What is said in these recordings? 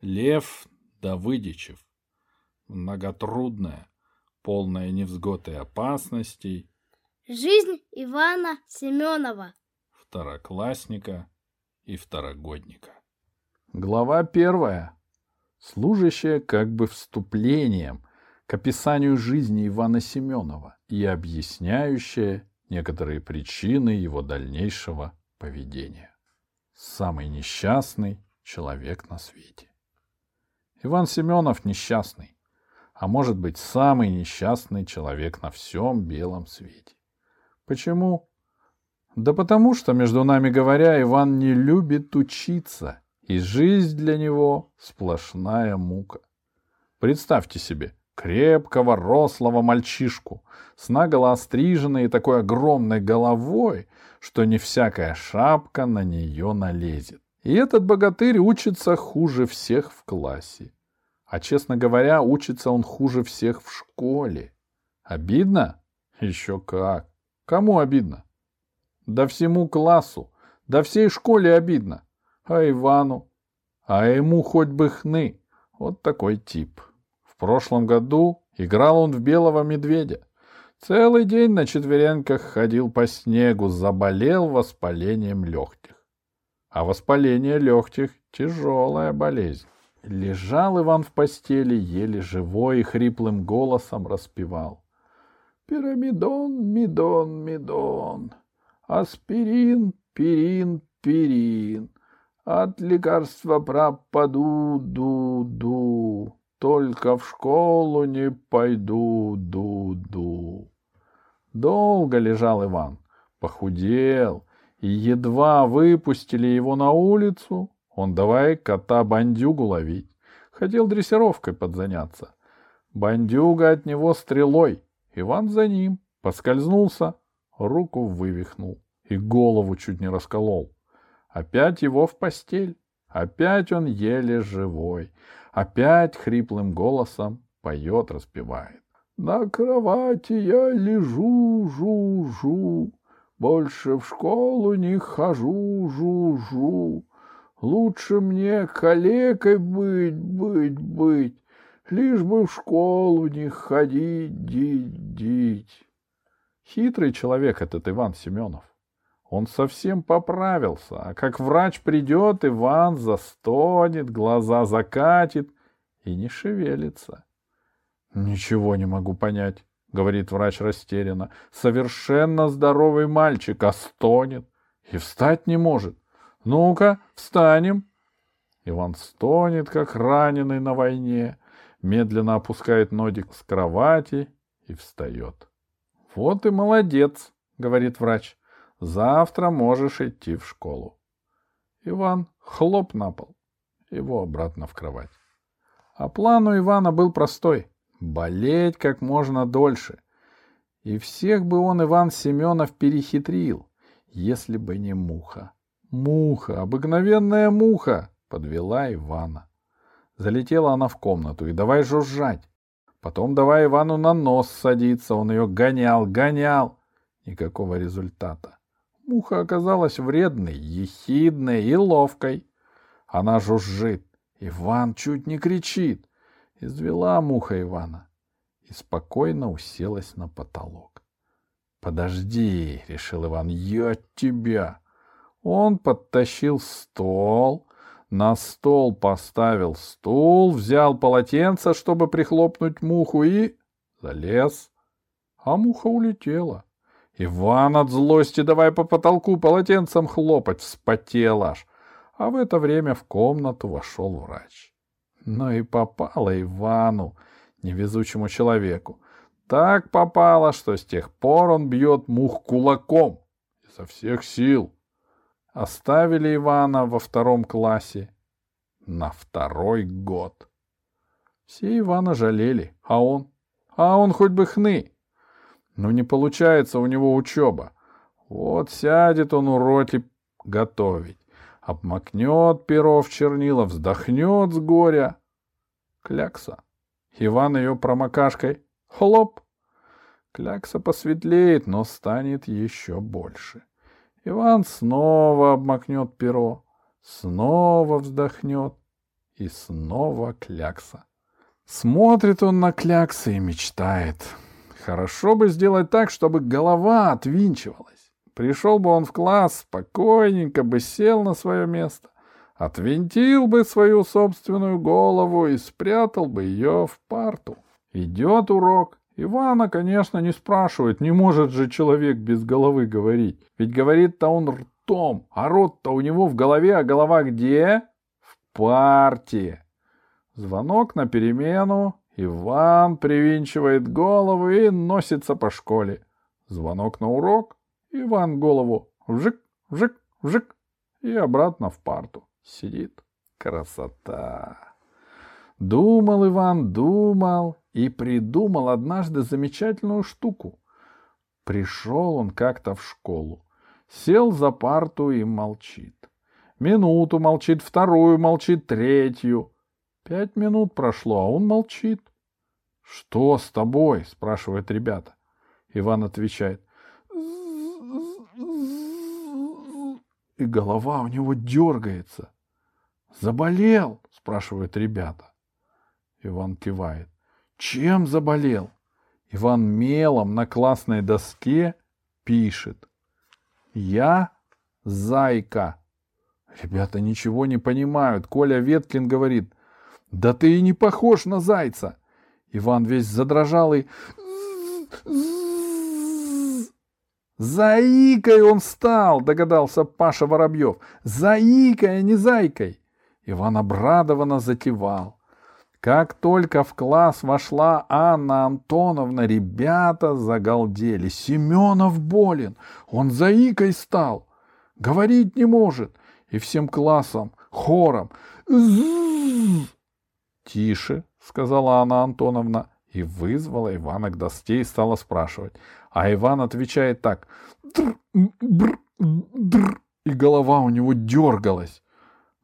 Лев Давыдичев. Многотрудная, полная невзгод и опасностей. Жизнь Ивана Семенова. Второклассника и второгодника. Глава первая, служащая как бы вступлением к описанию жизни Ивана Семенова и объясняющая некоторые причины его дальнейшего поведения. Самый несчастный человек на свете. Иван Семенов несчастный, а может быть самый несчастный человек на всем белом свете. Почему? Да потому что, между нами говоря, Иван не любит учиться, и жизнь для него сплошная мука. Представьте себе, крепкого, рослого мальчишку с наголо остриженной и такой огромной головой, что не всякая шапка на нее налезет. И этот богатырь учится хуже всех в классе. А, честно говоря, учится он хуже всех в школе. Обидно? Еще как. Кому обидно? Да всему классу, да всей школе обидно. А Ивану? А ему хоть бы хны. Вот такой тип. В прошлом году играл он в белого медведя. Целый день на четвереньках ходил по снегу, заболел воспалением легких. А воспаление легких — тяжелая болезнь. Лежал Иван в постели, еле живой и хриплым голосом распевал. Пирамидон, мидон, мидон, аспирин, пирин, пирин, от лекарства пропаду, ду, ду, только в школу не пойду, ду, ду. Долго лежал Иван, похудел, едва выпустили его на улицу, он давай кота-бандюгу ловить. Хотел дрессировкой подзаняться. Бандюга от него стрелой. Иван за ним. Поскользнулся, руку вывихнул и голову чуть не расколол. Опять его в постель. Опять он еле живой. Опять хриплым голосом поет, распевает. На кровати я лежу, жу-жу, больше в школу не хожу, жу-жу. Лучше мне калекой быть, быть, быть, лишь бы в школу не ходить, дить, дить. Хитрый человек этот Иван Семенов. Он совсем поправился, а как врач придет, Иван застонет, глаза закатит и не шевелится. Ничего не могу понять, говорит врач растерянно. Совершенно здоровый мальчик, а стонет и встать не может. Ну-ка, встанем. Иван стонет, как раненый на войне, медленно опускает нодик с кровати и встает. Вот и молодец, говорит врач. Завтра можешь идти в школу. Иван хлоп на пол, его обратно в кровать. А план у Ивана был простой — болеть как можно дольше. И всех бы он, Иван Семенов, перехитрил, если бы не муха. Муха, обыкновенная муха, подвела Ивана. Залетела она в комнату и давай жужжать. Потом давай Ивану на нос садиться, он ее гонял, гонял. Никакого результата. Муха оказалась вредной, ехидной и ловкой. Она жужжит. Иван чуть не кричит. Извела муха Ивана и спокойно уселась на потолок. «Подожди», — решил Иван, — «я тебя». Он подтащил стол, на стол поставил стул, взял полотенце, чтобы прихлопнуть муху, и залез. А муха улетела. Иван от злости давай по потолку полотенцем хлопать, вспотел аж. А в это время в комнату вошел врач. Ну и попало Ивану, невезучему человеку. Так попало, что с тех пор он бьет мух кулаком изо всех сил. Оставили Ивана во втором классе на второй год. Все Ивана жалели, а он? А он хоть бы хны. Ну не получается у него учеба. Вот сядет он уроки готовить, обмакнет перо в чернила, вздохнет с горя. Клякса. Иван ее промокашкой. Хлоп. Клякса посветлеет, но станет еще больше. Иван снова обмакнет перо, снова вздохнет И снова клякса. Смотрит он на кляксы и мечтает. Хорошо бы сделать так, чтобы голова отвинчивалась. Пришел бы он в класс, спокойненько бы сел на свое место, отвинтил бы свою собственную голову и спрятал бы ее в парту. Идет урок. Ивана, конечно, не спрашивает, не может же человек без головы говорить. Ведь говорит-то он ртом, а рот-то у него в голове, а голова где? В партии. Звонок на перемену. Иван привинчивает голову и носится по школе. Звонок на урок. Иван голову вжик, вжик, вжик и обратно в парту. Сидит. Красота. Думал Иван, думал и придумал однажды замечательную штуку. Пришел он как-то в школу, сел за парту и молчит. Минуту молчит, вторую молчит, третью. Пять минут прошло, а он молчит. — Что с тобой? — спрашивают ребята. Иван отвечает. И голова у него дергается. «Заболел?» — спрашивают ребята. Иван кивает. «Чем заболел?» Иван мелом на классной доске пишет. «Я зайка». Ребята ничего не понимают. Коля Веткин говорит. «Да ты и не похож на зайца!» Иван весь задрожал и... «Заикой он стал!» — догадался Паша Воробьев. «Заикой, а не зайкой!» Иван обрадованно затевал. Как только в класс вошла Анна Антоновна, ребята загалдели. Семенов болен, он заикой стал, говорить не может. И всем классом, хором. Тише, сказала Анна Антоновна, и вызвала Ивана к доске и стала спрашивать. А Иван отвечает так. Др, бр, др, и голова у него дергалась.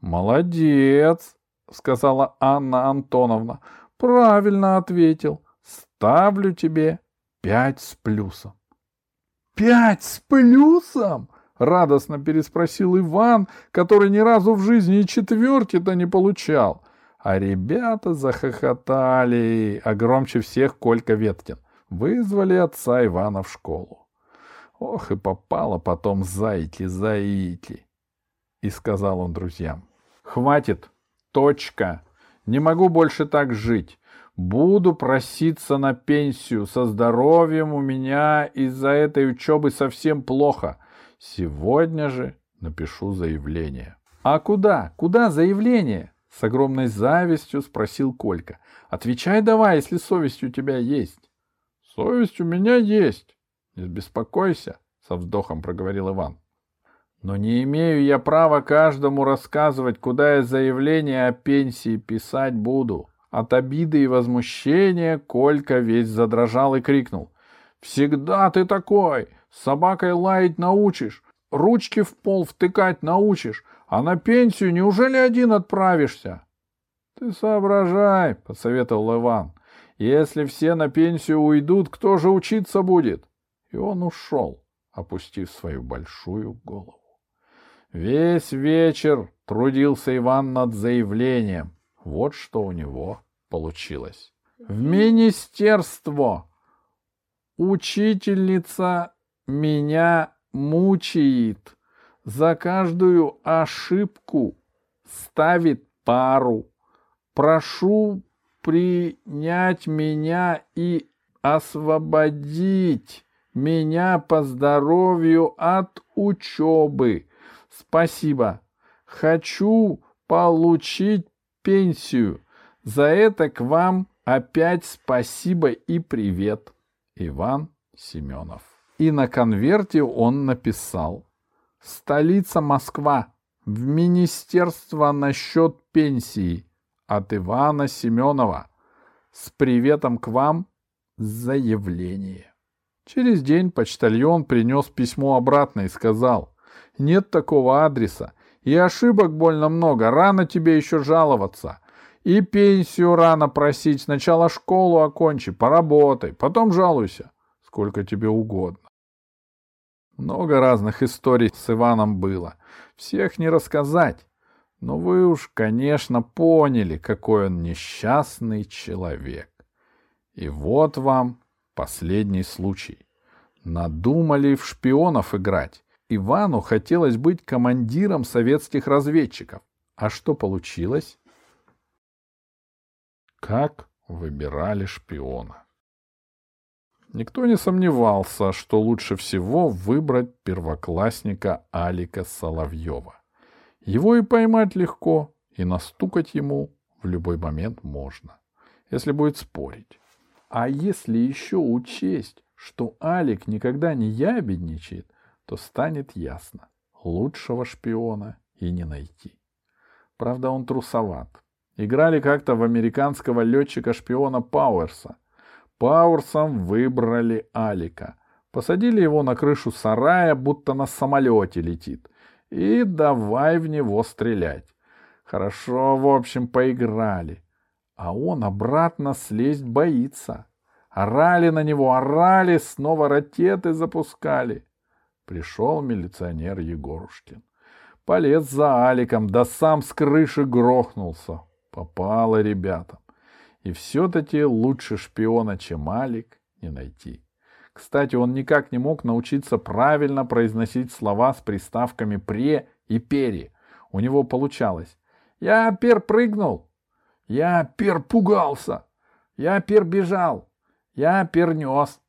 Молодец, сказала Анна Антоновна. Правильно ответил. Ставлю тебе пять с плюсом. Пять с плюсом? Радостно переспросил Иван, который ни разу в жизни и четверки-то не получал. А ребята захохотали, а громче всех Колька Веткин. Вызвали отца Ивана в школу. Ох, и попало потом зайки, зайки. И сказал он друзьям. Хватит, Точка. Не могу больше так жить. Буду проситься на пенсию. Со здоровьем у меня из-за этой учебы совсем плохо. Сегодня же напишу заявление. А куда? Куда заявление? С огромной завистью спросил Колька. Отвечай давай, если совесть у тебя есть. Совесть у меня есть. Не беспокойся, со вздохом проговорил Иван. Но не имею я права каждому рассказывать, куда я заявление о пенсии писать буду. От обиды и возмущения Колька весь задрожал и крикнул. «Всегда ты такой! С собакой лаять научишь, ручки в пол втыкать научишь, а на пенсию неужели один отправишься?» «Ты соображай», — посоветовал Иван. «Если все на пенсию уйдут, кто же учиться будет?» И он ушел, опустив свою большую голову. Весь вечер трудился Иван над заявлением. Вот что у него получилось. В министерство учительница меня мучает. За каждую ошибку ставит пару. Прошу принять меня и освободить меня по здоровью от учебы. Спасибо. Хочу получить пенсию. За это к вам опять спасибо и привет. Иван Семенов. И на конверте он написал. Столица Москва. В министерство насчет пенсии. От Ивана Семенова. С приветом к вам заявление. Через день почтальон принес письмо обратно и сказал — нет такого адреса. И ошибок больно много, рано тебе еще жаловаться. И пенсию рано просить, сначала школу окончи, поработай, потом жалуйся, сколько тебе угодно. Много разных историй с Иваном было. Всех не рассказать. Но вы уж, конечно, поняли, какой он несчастный человек. И вот вам последний случай. Надумали в шпионов играть. Ивану хотелось быть командиром советских разведчиков. А что получилось? Как выбирали шпиона? Никто не сомневался, что лучше всего выбрать первоклассника Алика Соловьева. Его и поймать легко, и настукать ему в любой момент можно, если будет спорить. А если еще учесть, что Алик никогда не ябедничает, то станет ясно. Лучшего шпиона и не найти. Правда, он трусоват. Играли как-то в американского летчика-шпиона Пауэрса. Пауэрсом выбрали Алика. Посадили его на крышу сарая, будто на самолете летит. И давай в него стрелять. Хорошо, в общем, поиграли. А он обратно слезть боится. Орали на него, орали, снова ракеты запускали. Пришел милиционер Егорушкин. Полез за Аликом, да сам с крыши грохнулся. Попало ребятам. И все-таки лучше шпиона, чем Алик, не найти. Кстати, он никак не мог научиться правильно произносить слова с приставками «пре» и «пере». У него получалось «Я пер прыгнул», «Я пер пугался», «Я пер бежал», «Я пернес».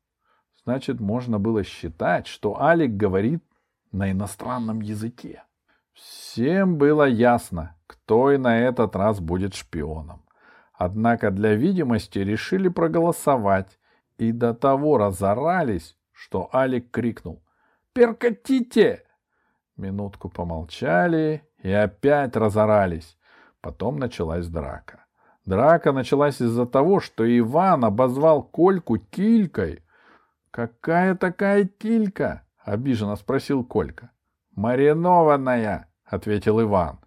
Значит, можно было считать, что Алик говорит на иностранном языке. Всем было ясно, кто и на этот раз будет шпионом. Однако для видимости решили проголосовать и до того разорались, что Алик крикнул «Перкатите!». Минутку помолчали и опять разорались. Потом началась драка. Драка началась из-за того, что Иван обозвал Кольку килькой, «Какая такая тилька?» — обиженно спросил Колька. «Маринованная», — ответил Иван.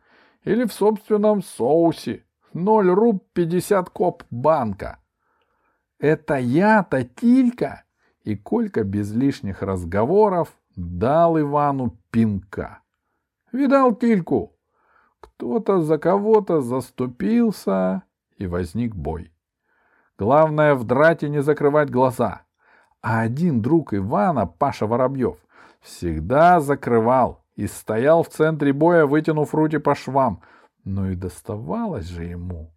«Или в собственном соусе. Ноль руб пятьдесят коп банка». «Это я-то тилька?» И Колька без лишних разговоров дал Ивану пинка. «Видал тильку?» Кто-то за кого-то заступился, и возник бой. Главное в драте не закрывать глаза — а один друг Ивана, Паша Воробьев, всегда закрывал и стоял в центре боя, вытянув руки по швам. Но и доставалось же ему.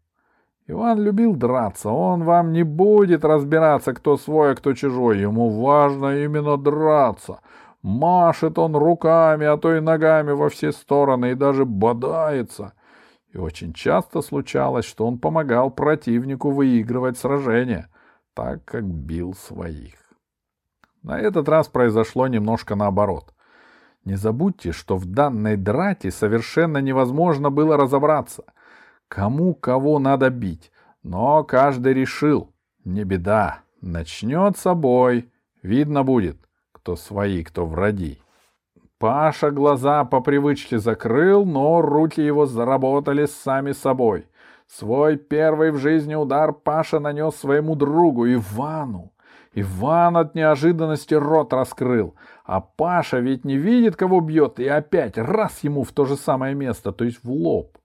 Иван любил драться, он вам не будет разбираться, кто свой, а кто чужой. Ему важно именно драться. Машет он руками, а то и ногами во все стороны и даже бодается. И очень часто случалось, что он помогал противнику выигрывать сражения, так как бил своих. На этот раз произошло немножко наоборот. Не забудьте, что в данной драте совершенно невозможно было разобраться, кому кого надо бить, но каждый решил, не беда, начнется бой, видно будет, кто свои, кто враги. Паша глаза по привычке закрыл, но руки его заработали сами собой. Свой первый в жизни удар Паша нанес своему другу Ивану. Иван от неожиданности рот раскрыл. А Паша ведь не видит, кого бьет, и опять раз ему в то же самое место, то есть в лоб.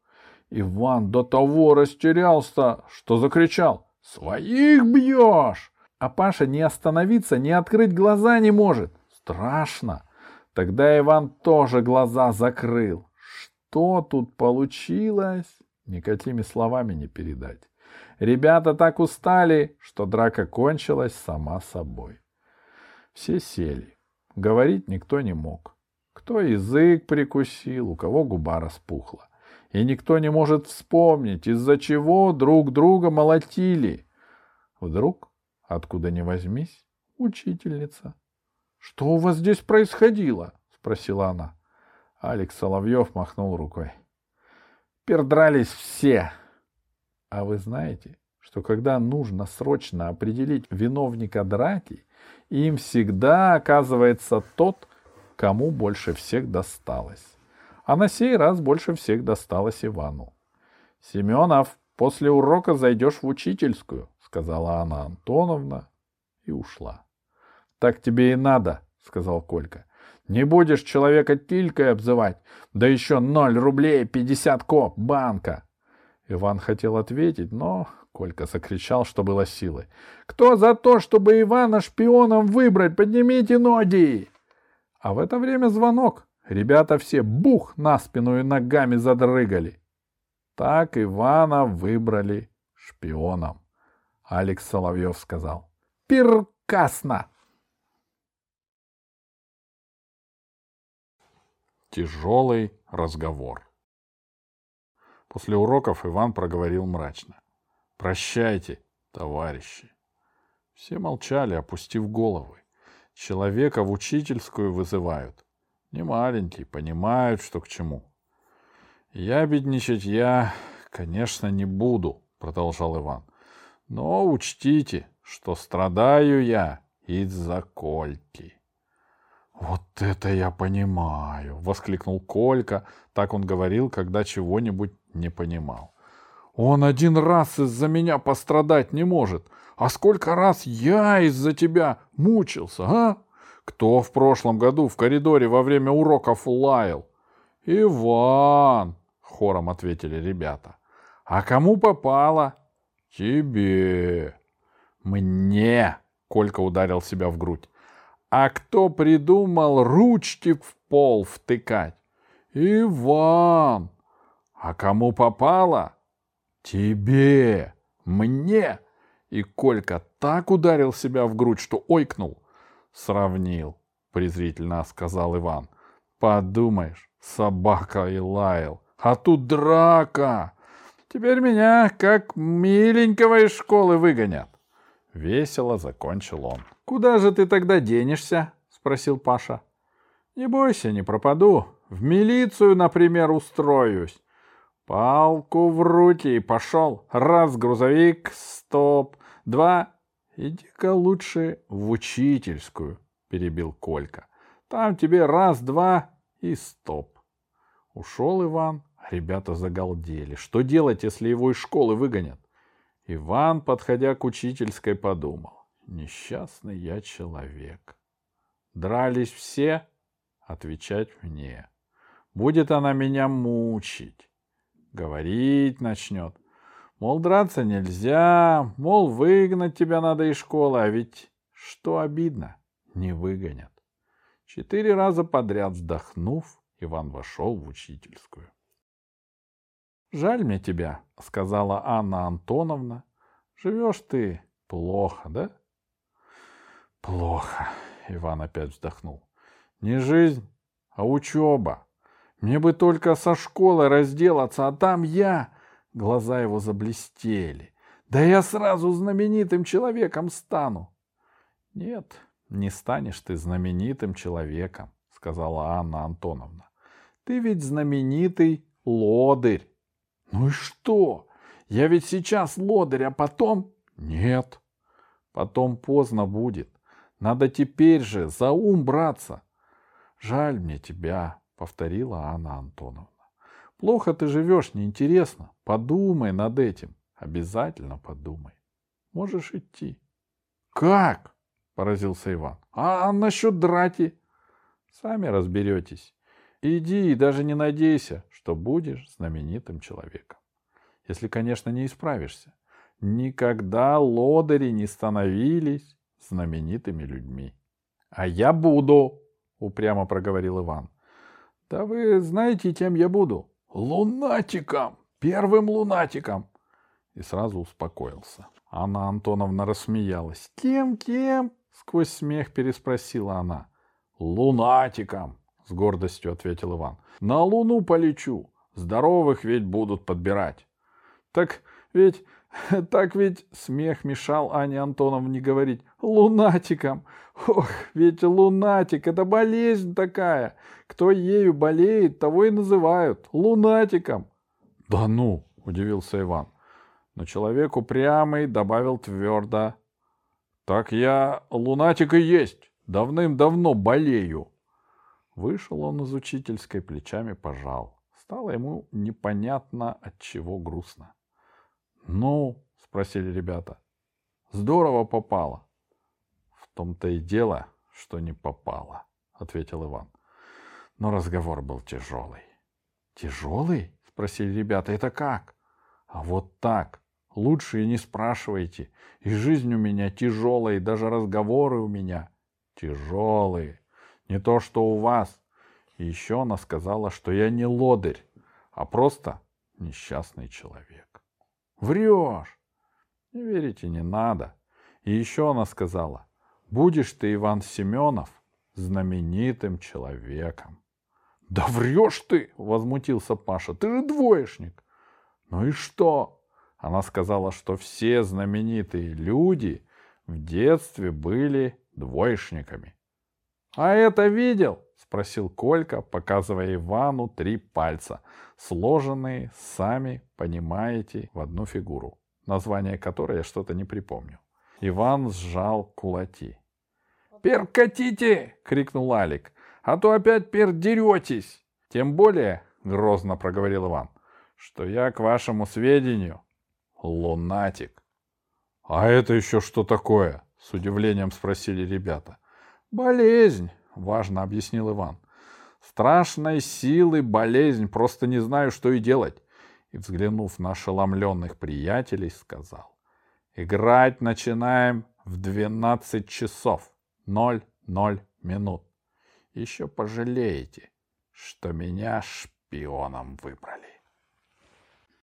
Иван до того растерялся, что закричал «Своих бьешь!» А Паша не остановиться, не открыть глаза не может. Страшно. Тогда Иван тоже глаза закрыл. Что тут получилось, никакими словами не передать. Ребята так устали, что драка кончилась сама собой. Все сели. Говорить никто не мог. Кто язык прикусил, у кого губа распухла. И никто не может вспомнить, из-за чего друг друга молотили. Вдруг, откуда ни возьмись, учительница. — Что у вас здесь происходило? — спросила она. Алекс Соловьев махнул рукой. — Пердрались все, а вы знаете, что когда нужно срочно определить виновника драки, им всегда оказывается тот, кому больше всех досталось. А на сей раз больше всех досталось Ивану. «Семенов, после урока зайдешь в учительскую», — сказала Анна Антоновна и ушла. «Так тебе и надо», — сказал Колька. Не будешь человека тилькой обзывать, да еще ноль рублей пятьдесят коп банка. Иван хотел ответить, но Колька закричал, что было силы. «Кто за то, чтобы Ивана шпионом выбрать? Поднимите ноги!» А в это время звонок. Ребята все бух на спину и ногами задрыгали. Так Ивана выбрали шпионом. Алекс Соловьев сказал. «Перкасно!» Тяжелый разговор. После уроков Иван проговорил мрачно. «Прощайте, товарищи». Все молчали, опустив головы. Человека в учительскую вызывают. Не маленький, понимают, что к чему. «Я бедничать я, конечно, не буду», — продолжал Иван. «Но учтите, что страдаю я из-за Кольки». «Вот это я понимаю!» — воскликнул Колька. Так он говорил, когда чего-нибудь не понимал. «Он один раз из-за меня пострадать не может. А сколько раз я из-за тебя мучился, а? Кто в прошлом году в коридоре во время уроков лаял?» «Иван!» — хором ответили ребята. «А кому попало?» «Тебе!» «Мне!» — Колька ударил себя в грудь. А кто придумал ручки в пол втыкать? Иван. А кому попало? Тебе. Мне. И Колька так ударил себя в грудь, что ойкнул. Сравнил, презрительно сказал Иван. Подумаешь, собака и лаял. А тут драка. Теперь меня, как миленького из школы, выгонят. Весело закончил он. «Куда же ты тогда денешься?» — спросил Паша. «Не бойся, не пропаду. В милицию, например, устроюсь. Палку в руки и пошел. Раз грузовик, стоп. Два. Иди-ка лучше в учительскую, перебил Колька. Там тебе раз, два и стоп. Ушел Иван, ребята загалдели. Что делать, если его из школы выгонят? Иван, подходя к учительской, подумал. Несчастный я человек. Дрались все, отвечать мне. Будет она меня мучить. Говорить начнет. Мол, драться нельзя, мол, выгнать тебя надо из школы, а ведь что обидно, не выгонят. Четыре раза подряд вздохнув, Иван вошел в учительскую. «Жаль мне тебя», — сказала Анна Антоновна. «Живешь ты плохо, да?» Плохо. Иван опять вздохнул. Не жизнь, а учеба. Мне бы только со школы разделаться, а там я... Глаза его заблестели. Да я сразу знаменитым человеком стану. Нет, не станешь ты знаменитым человеком, сказала Анна Антоновна. Ты ведь знаменитый лодырь. Ну и что? Я ведь сейчас лодырь, а потом... Нет, потом поздно будет. Надо теперь же за ум браться. Жаль мне тебя, повторила Анна Антоновна. Плохо ты живешь, неинтересно. Подумай над этим. Обязательно подумай. Можешь идти. Как? Поразился Иван. А насчет драти? Сами разберетесь. Иди и даже не надейся, что будешь знаменитым человеком. Если, конечно, не исправишься. Никогда лодыри не становились знаменитыми людьми. — А я буду, — упрямо проговорил Иван. — Да вы знаете, кем я буду? — Лунатиком! Первым лунатиком! И сразу успокоился. Анна Антоновна рассмеялась. «Кем, кем?» — сквозь смех переспросила она. «Лунатиком!» — с гордостью ответил Иван. «На луну полечу. Здоровых ведь будут подбирать». «Так ведь Так ведь смех мешал Ане Антоновне говорить «лунатиком». Ох, ведь лунатик — это болезнь такая. Кто ею болеет, того и называют лунатиком. — Да ну, — удивился Иван. Но человек упрямый добавил твердо. — Так я лунатик и есть. Давным-давно болею. Вышел он из учительской, плечами пожал. Стало ему непонятно, от чего грустно. «Ну?» — спросили ребята. «Здорово попало». «В том-то и дело, что не попало», — ответил Иван. Но разговор был тяжелый. Тяжелый? спросили ребята. Это как? А вот так. Лучше и не спрашивайте. И жизнь у меня тяжелая, и даже разговоры у меня тяжелые. Не то, что у вас. И еще она сказала, что я не лодырь, а просто несчастный человек. Врешь! Не верите, не надо. И еще она сказала, будешь ты, Иван Семенов, знаменитым человеком. Да врешь ты, возмутился Паша, ты же двоечник. Ну и что? Она сказала, что все знаменитые люди в детстве были двоечниками. А это видел? спросил Колька, показывая Ивану три пальца, сложенные, сами понимаете, в одну фигуру, название которой я что-то не припомню. Иван сжал кулаки. «Пер катите!» — крикнул Алик. «А то опять пер деретесь!» «Тем более, — грозно проговорил Иван, — что я, к вашему сведению, лунатик». «А это еще что такое?» — с удивлением спросили ребята. «Болезнь», — важно объяснил Иван. «Страшной силы болезнь, просто не знаю, что и делать». И, взглянув на ошеломленных приятелей, сказал. Играть начинаем в 12 часов 00 минут. Еще пожалеете, что меня шпионом выбрали.